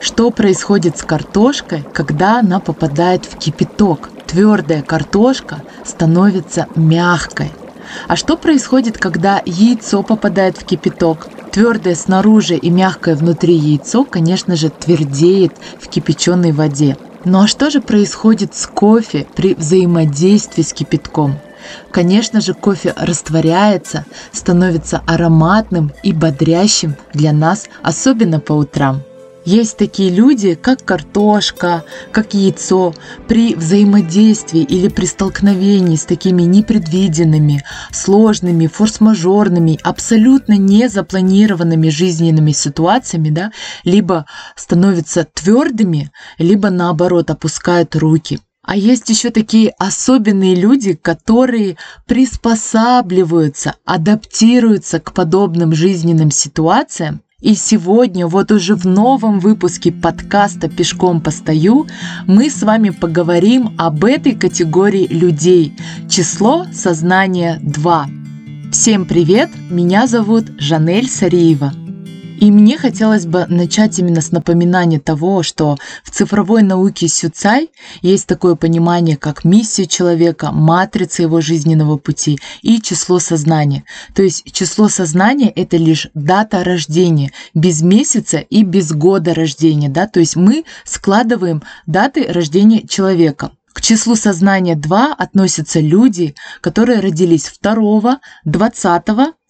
Что происходит с картошкой, когда она попадает в кипяток? Твердая картошка становится мягкой. А что происходит, когда яйцо попадает в кипяток? Твердое снаружи и мягкое внутри яйцо, конечно же, твердеет в кипяченой воде. Ну а что же происходит с кофе при взаимодействии с кипятком? Конечно же, кофе растворяется, становится ароматным и бодрящим для нас, особенно по утрам. Есть такие люди, как картошка, как яйцо, при взаимодействии или при столкновении с такими непредвиденными, сложными, форс-мажорными, абсолютно незапланированными жизненными ситуациями, да, либо становятся твердыми, либо наоборот опускают руки. А есть еще такие особенные люди, которые приспосабливаются, адаптируются к подобным жизненным ситуациям и сегодня, вот уже в новом выпуске подкаста «Пешком постою» мы с вами поговорим об этой категории людей. Число сознания 2. Всем привет, меня зовут Жанель Сариева. И мне хотелось бы начать именно с напоминания того, что в цифровой науке Сюцай есть такое понимание, как миссия человека, матрица его жизненного пути и число сознания. То есть число сознания – это лишь дата рождения, без месяца и без года рождения. Да? То есть мы складываем даты рождения человека. К числу сознания 2 относятся люди, которые родились 2, 20,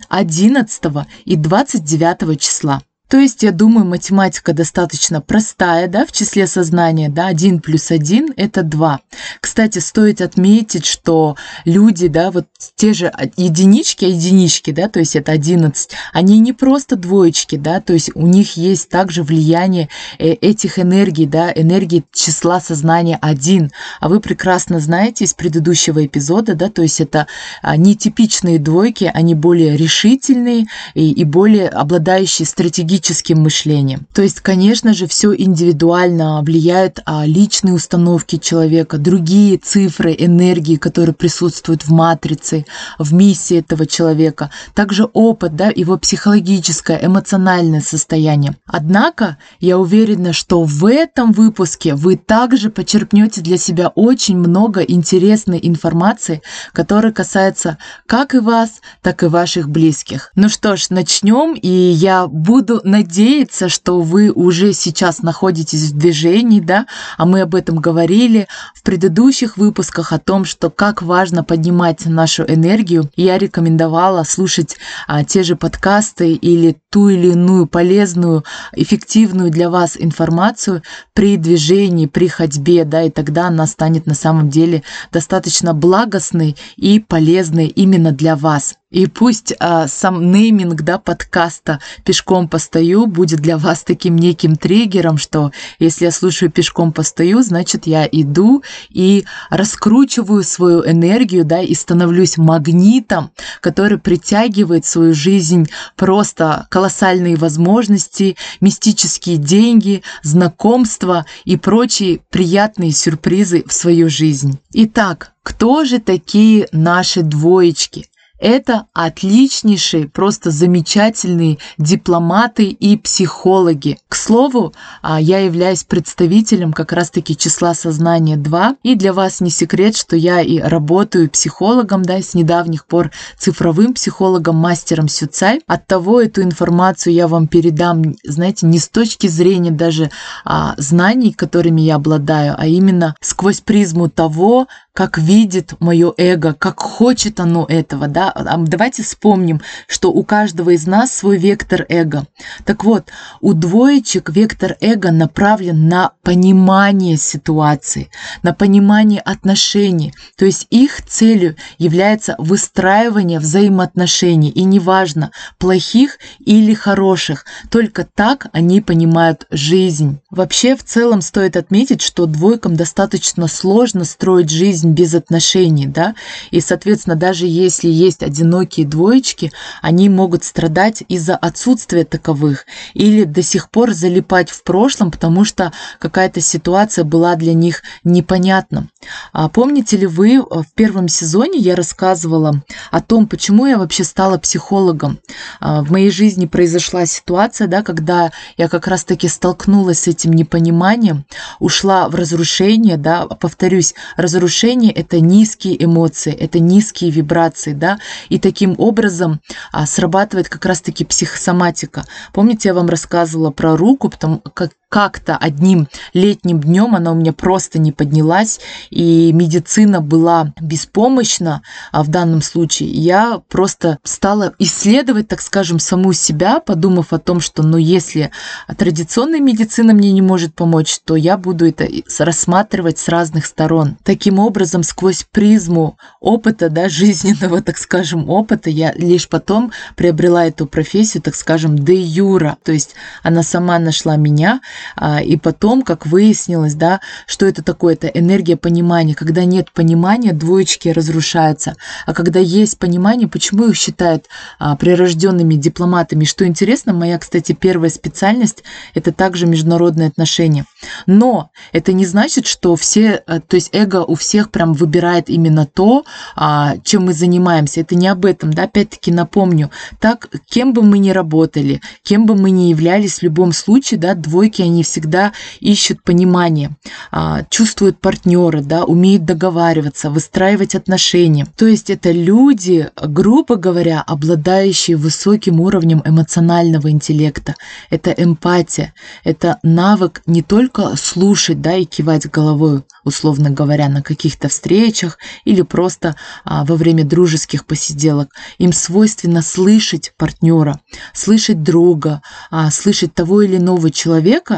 11 и 29 числа. То есть, я думаю, математика достаточно простая, да, в числе сознания, да, 1 плюс 1 – это 2. Кстати, стоит отметить, что люди, да, вот те же единички, единички, да, то есть это 11, они не просто двоечки, да, то есть у них есть также влияние э, этих энергий, да, энергии числа сознания 1. А вы прекрасно знаете из предыдущего эпизода, да, то есть это а, нетипичные двойки, они более решительные и, и более обладающие стратегическими логическим мышлением. То есть, конечно же, все индивидуально влияет а, личные установки человека, другие цифры, энергии, которые присутствуют в матрице, в миссии этого человека, также опыт, да, его психологическое, эмоциональное состояние. Однако, я уверена, что в этом выпуске вы также почерпнете для себя очень много интересной информации, которая касается как и вас, так и ваших близких. Ну что ж, начнем, и я буду надеяться, что вы уже сейчас находитесь в движении, да, а мы об этом говорили в предыдущих выпусках о том, что как важно поднимать нашу энергию. Я рекомендовала слушать а, те же подкасты или ту или иную полезную, эффективную для вас информацию при движении, при ходьбе, да, и тогда она станет на самом деле достаточно благостной и полезной именно для вас. И пусть а, сам нейминг да, подкаста «Пешком постою» будет для вас таким неким триггером, что если я слушаю «Пешком постою», значит, я иду и раскручиваю свою энергию, да, и становлюсь магнитом, который притягивает в свою жизнь просто колоссальные возможности, мистические деньги, знакомства и прочие приятные сюрпризы в свою жизнь. Итак, кто же такие наши двоечки? Это отличнейшие, просто замечательные дипломаты и психологи. К слову, а, я являюсь представителем как раз-таки числа сознания 2, и для вас не секрет, что я и работаю психологом, да, с недавних пор цифровым психологом, мастером Сюцай. От того эту информацию я вам передам, знаете, не с точки зрения даже а, знаний, которыми я обладаю, а именно сквозь призму того, как видит мое эго, как хочет оно этого, да. А давайте вспомним, что у каждого из нас свой вектор эго. Так вот, у двоечек вектор эго направлен на понимание ситуации, на понимание отношений. То есть их целью является выстраивание взаимоотношений, и неважно, плохих или хороших, только так они понимают жизнь. Вообще, в целом стоит отметить, что двойкам достаточно сложно строить жизнь без отношений, да, и, соответственно, даже если есть есть одинокие двоечки, они могут страдать из-за отсутствия таковых или до сих пор залипать в прошлом, потому что какая-то ситуация была для них непонятна. А помните ли вы, э, в первом сезоне я рассказывала о том, почему я вообще стала психологом. А, в моей жизни произошла ситуация, да, когда я как раз-таки столкнулась с этим непониманием, ушла в разрушение, да, повторюсь, разрушение – это низкие эмоции, это низкие вибрации, да, и таким образом а, срабатывает как раз-таки психосоматика. Помните, я вам рассказывала про руку, потому как как-то одним летним днем она у меня просто не поднялась, и медицина была беспомощна а в данном случае. Я просто стала исследовать, так скажем, саму себя, подумав о том, что, ну, если традиционная медицина мне не может помочь, то я буду это рассматривать с разных сторон. Таким образом, сквозь призму опыта, да, жизненного, так скажем, опыта, я лишь потом приобрела эту профессию, так скажем, де юра, то есть она сама нашла меня, и потом, как выяснилось, да, что это такое, это энергия понимания. Когда нет понимания, двоечки разрушаются. А когда есть понимание, почему их считают а, прирожденными дипломатами? Что интересно, моя, кстати, первая специальность – это также международные отношения. Но это не значит, что все, а, то есть эго у всех прям выбирает именно то, чем мы занимаемся. Это не об этом, да, опять-таки напомню. Так, кем бы мы ни работали, кем бы мы ни являлись, в любом случае, да, двойки, они всегда ищут понимание, а, чувствуют партнера, да, умеют договариваться, выстраивать отношения. То есть это люди, грубо говоря, обладающие высоким уровнем эмоционального интеллекта. Это эмпатия, это навык не только слушать, да, и кивать головой, условно говоря, на каких-то встречах или просто а, во время дружеских посиделок. Им свойственно слышать партнера, слышать друга, а, слышать того или иного человека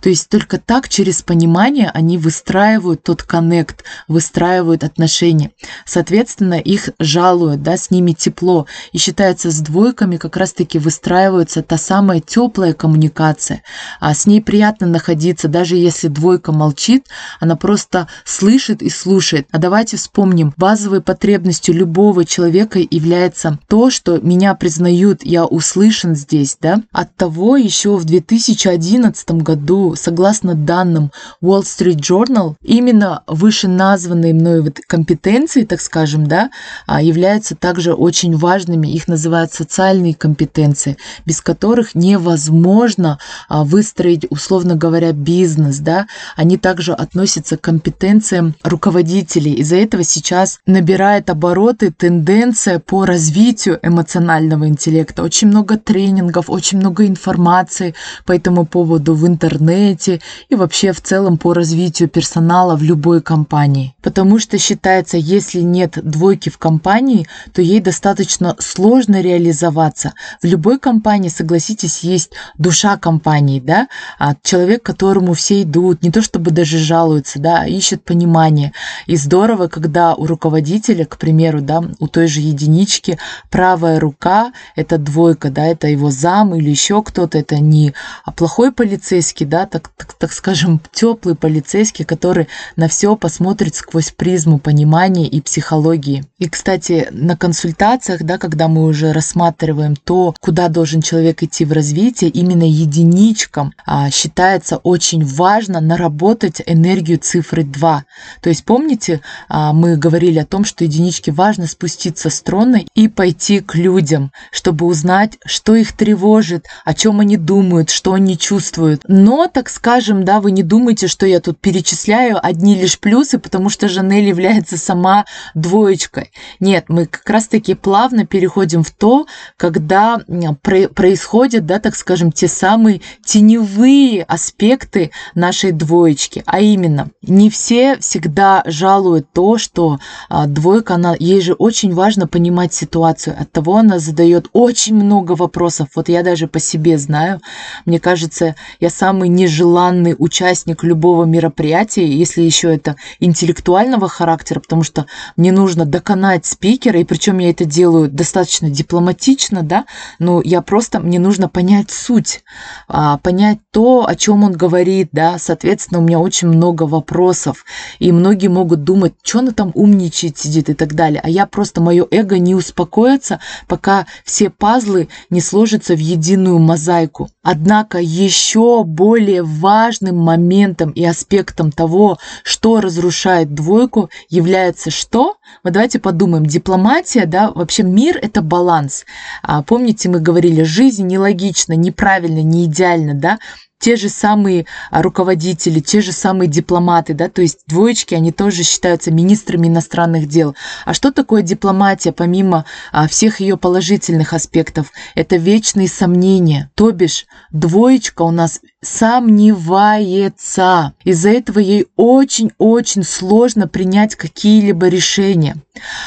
то есть только так, через понимание, они выстраивают тот коннект, выстраивают отношения. Соответственно, их жалуют, да, с ними тепло. И считается, с двойками как раз-таки выстраивается та самая теплая коммуникация. А с ней приятно находиться, даже если двойка молчит, она просто слышит и слушает. А давайте вспомним, базовой потребностью любого человека является то, что меня признают, я услышан здесь, да. От того еще в 2011 году году, согласно данным Wall Street Journal, именно вышеназванные мной вот компетенции, так скажем, да, а, являются также очень важными. Их называют социальные компетенции, без которых невозможно а, выстроить, условно говоря, бизнес, да. Они также относятся к компетенциям руководителей. Из-за этого сейчас набирает обороты тенденция по развитию эмоционального интеллекта. Очень много тренингов, очень много информации по этому поводу в интернете интернете и вообще в целом по развитию персонала в любой компании. Потому что считается, если нет двойки в компании, то ей достаточно сложно реализоваться. В любой компании, согласитесь, есть душа компании, да, а человек, которому все идут, не то чтобы даже жалуются, да, а ищут понимание. И здорово, когда у руководителя, к примеру, да, у той же единички правая рука – это двойка, да, это его зам или еще кто-то, это не плохой полицейский, полицейский, да, так, так, так скажем, теплый полицейский, который на все посмотрит сквозь призму понимания и психологии. И, кстати, на консультациях, да, когда мы уже рассматриваем то, куда должен человек идти в развитие, именно единичкам а, считается очень важно наработать энергию цифры 2. То есть, помните, а, мы говорили о том, что единичке важно спуститься с трона и пойти к людям, чтобы узнать, что их тревожит, о чем они думают, что они чувствуют. Но но, так скажем, да, вы не думайте, что я тут перечисляю одни лишь плюсы, потому что Жанель является сама двоечкой. Нет, мы как раз-таки плавно переходим в то, когда происходят, да, так скажем, те самые теневые аспекты нашей двоечки. А именно, не все всегда жалуют то, что а, двойка, она, ей же очень важно понимать ситуацию. От того она задает очень много вопросов. Вот я даже по себе знаю. Мне кажется, я самый самый нежеланный участник любого мероприятия, если еще это интеллектуального характера, потому что мне нужно доконать спикера, и причем я это делаю достаточно дипломатично, да, но я просто, мне нужно понять суть, а, понять то, о чем он говорит, да, соответственно, у меня очень много вопросов, и многие могут думать, что она там умничает, сидит? и так далее, а я просто, мое эго не успокоится, пока все пазлы не сложатся в единую мозаику. Однако еще более важным моментом и аспектом того, что разрушает двойку, является что? Вот давайте подумаем, дипломатия, да, вообще мир – это баланс. А, помните, мы говорили, жизнь нелогична, неправильно, не идеально, да, те же самые а, руководители, те же самые дипломаты, да, то есть двоечки, они тоже считаются министрами иностранных дел. А что такое дипломатия, помимо а, всех ее положительных аспектов? Это вечные сомнения. То бишь, двоечка у нас сомневается. Из-за этого ей очень-очень сложно принять какие-либо решения.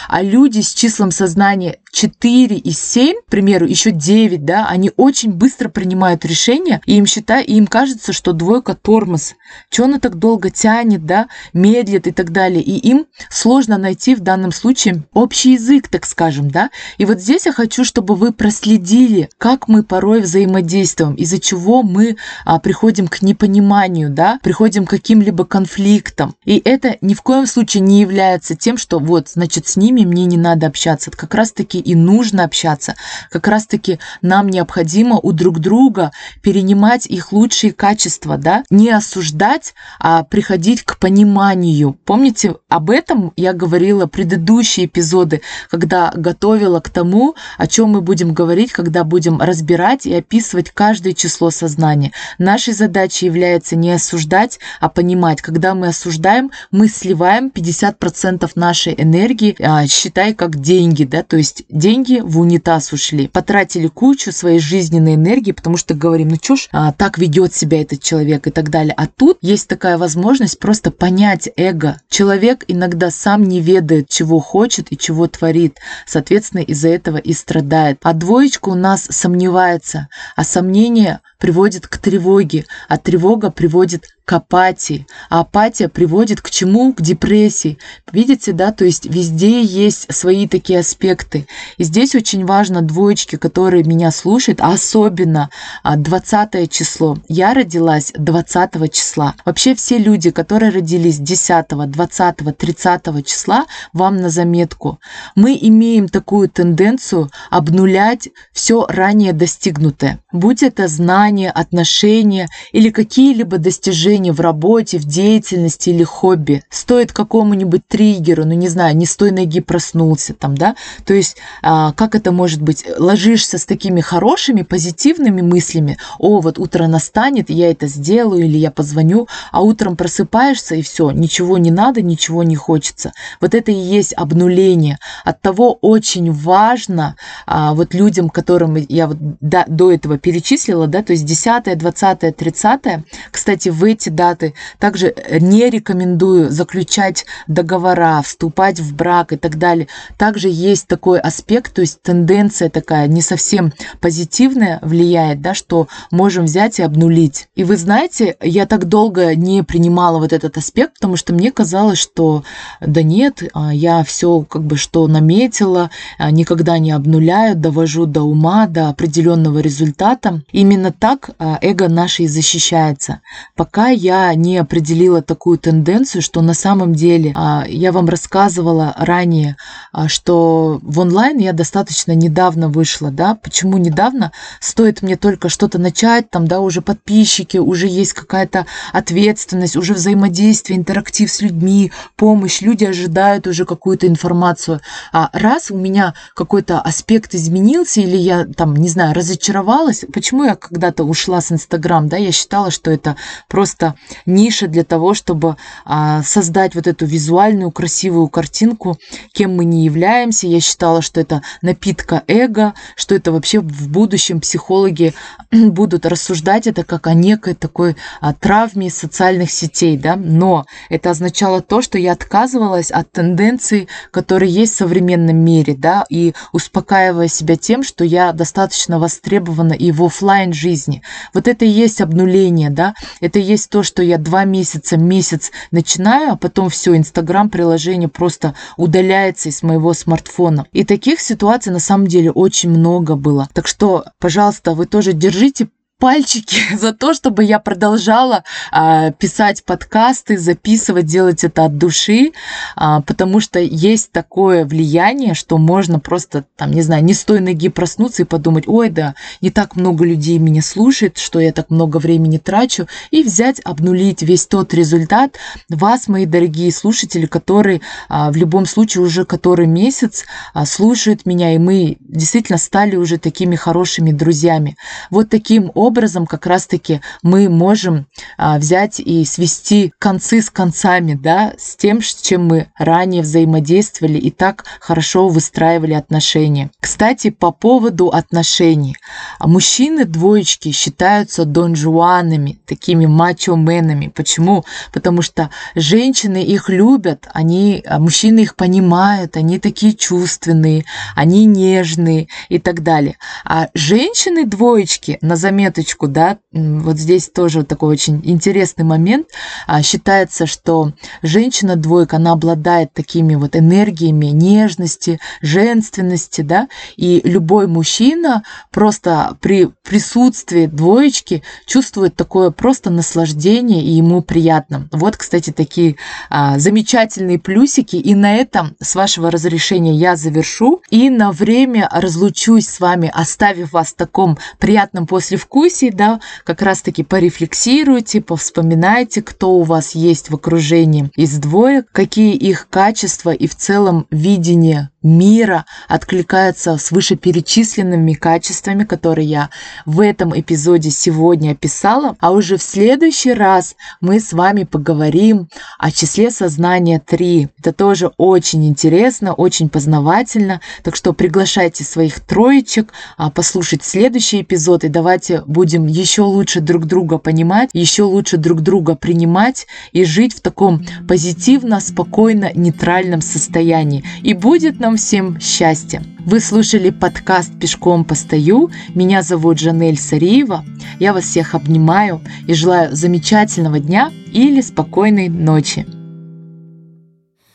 А люди с числом сознания 4 и 7, к примеру, еще 9, да, они очень быстро принимают решения, и им, считают, и им кажется, что двойка тормоз. Что она так долго тянет, да, медлит и так далее. И им сложно найти в данном случае общий язык, так скажем, да. И вот здесь я хочу, чтобы вы проследили, как мы порой взаимодействуем, из-за чего мы а, приходим к непониманию, да, приходим к каким-либо конфликтам. И это ни в коем случае не является тем, что вот, значит, с ними мне не надо общаться. Это как раз-таки и нужно общаться. Как раз-таки нам необходимо у друг друга перенимать их лучшие качества, да, не осуждать, а приходить к пониманию. Помните, об этом я говорила предыдущие эпизоды, когда готовила к тому, о чем мы будем говорить, когда будем разбирать и описывать каждое число сознания. Нашей задачей является не осуждать, а понимать. Когда мы осуждаем, мы сливаем 50% нашей энергии, а, считай как деньги, да, то есть деньги в унитаз ушли, потратили кучу своей жизненной энергии, потому что говорим, ну что ж, а, так ведет себя этот человек и так далее. А тут есть такая возможность просто понять эго. Человек иногда сам не ведает, чего хочет и чего творит. Соответственно, из-за этого и страдает. А двоечка у нас сомневается, а сомнение приводит к тревоге, а тревога приводит к апатии, а апатия приводит к чему? К депрессии. Видите, да, то есть везде есть свои такие аспекты. И здесь очень важно двоечки, которые меня слушают, особенно 20 а, число. Я родилась 20 числа. Вообще все люди, которые родились 10, 20, 30 числа, вам на заметку. Мы имеем такую тенденцию обнулять все ранее достигнутое. Будь это знания, отношения или какие-либо достижения достижения в работе, в деятельности или хобби. Стоит какому-нибудь триггеру, ну не знаю, не с той ноги проснулся там, да, то есть а, как это может быть? Ложишься с такими хорошими, позитивными мыслями, о, вот утро настанет, я это сделаю или я позвоню, а утром просыпаешься и все, ничего не надо, ничего не хочется. Вот это и есть обнуление. От того очень важно а, вот людям, которым я вот до, до этого перечислила, да, то есть 10, 20, 30, кстати, в эти эти даты. Также не рекомендую заключать договора, вступать в брак и так далее. Также есть такой аспект, то есть тенденция такая не совсем позитивная влияет, да, что можем взять и обнулить. И вы знаете, я так долго не принимала вот этот аспект, потому что мне казалось, что да нет, а, я все как бы что наметила, а, никогда не обнуляю, довожу до ума, до определенного результата. Именно так а, эго наше и защищается. Пока я не определила такую тенденцию, что на самом деле а, я вам рассказывала ранее, а, что в онлайн я достаточно недавно вышла, да, почему недавно? Стоит мне только что-то начать, там, да, уже подписчики, уже есть какая-то ответственность, уже взаимодействие, интерактив с людьми, помощь, люди ожидают уже какую-то информацию. А раз у меня какой-то аспект изменился, или я там, не знаю, разочаровалась, почему я когда-то ушла с Инстаграм, да, я считала, что это просто просто ниша для того, чтобы а, создать вот эту визуальную красивую картинку, кем мы не являемся. Я считала, что это напитка эго, что это вообще в будущем психологи будут рассуждать это как о некой такой а, травме социальных сетей, да, но это означало то, что я отказывалась от тенденций, которые есть в современном мире, да, и успокаивая себя тем, что я достаточно востребована и в офлайн жизни. Вот это и есть обнуление, да, это и есть то, что я два месяца, месяц начинаю, а потом все, Инстаграм приложение просто удаляется из моего смартфона. И таких ситуаций на самом деле очень много было. Так что, пожалуйста, вы тоже держите пальчики за то, чтобы я продолжала а, писать подкасты, записывать, делать это от души, а, потому что есть такое влияние, что можно просто, там, не знаю, не с той ноги проснуться и подумать, ой, да, не так много людей меня слушает, что я так много времени трачу, и взять, обнулить весь тот результат вас, мои дорогие слушатели, которые а, в любом случае уже который месяц а, слушают меня, и мы действительно стали уже такими хорошими друзьями. Вот таким образом образом как раз-таки мы можем а, взять и свести концы с концами, да, с тем, с чем мы ранее взаимодействовали и так хорошо выстраивали отношения. Кстати, по поводу отношений. Мужчины двоечки считаются донжуанами, такими мачо-менами. Почему? Потому что женщины их любят, они, а, мужчины их понимают, они такие чувственные, они нежные и так далее. А женщины двоечки, на заметку минуточку, да, вот здесь тоже такой очень интересный момент. А, считается, что женщина-двойка, она обладает такими вот энергиями нежности, женственности, да, и любой мужчина просто при присутствии двоечки чувствует такое просто наслаждение, и ему приятно. Вот, кстати, такие а, замечательные плюсики, и на этом, с вашего разрешения, я завершу, и на время разлучусь с вами, оставив вас в таком приятном послевкусии, дискуссий, да, как раз-таки порефлексируйте, повспоминайте, кто у вас есть в окружении из двоек, какие их качества и в целом видение мира откликается с вышеперечисленными качествами, которые я в этом эпизоде сегодня описала. А уже в следующий раз мы с вами поговорим о числе сознания 3. Это тоже очень интересно, очень познавательно. Так что приглашайте своих троечек а, послушать следующий эпизод и давайте будем еще лучше друг друга понимать, еще лучше друг друга принимать и жить в таком позитивно, спокойно, нейтральном состоянии. И будет нам всем счастья! Вы слушали подкаст «Пешком постою». Меня зовут Жанель Сариева. Я вас всех обнимаю и желаю замечательного дня или спокойной ночи.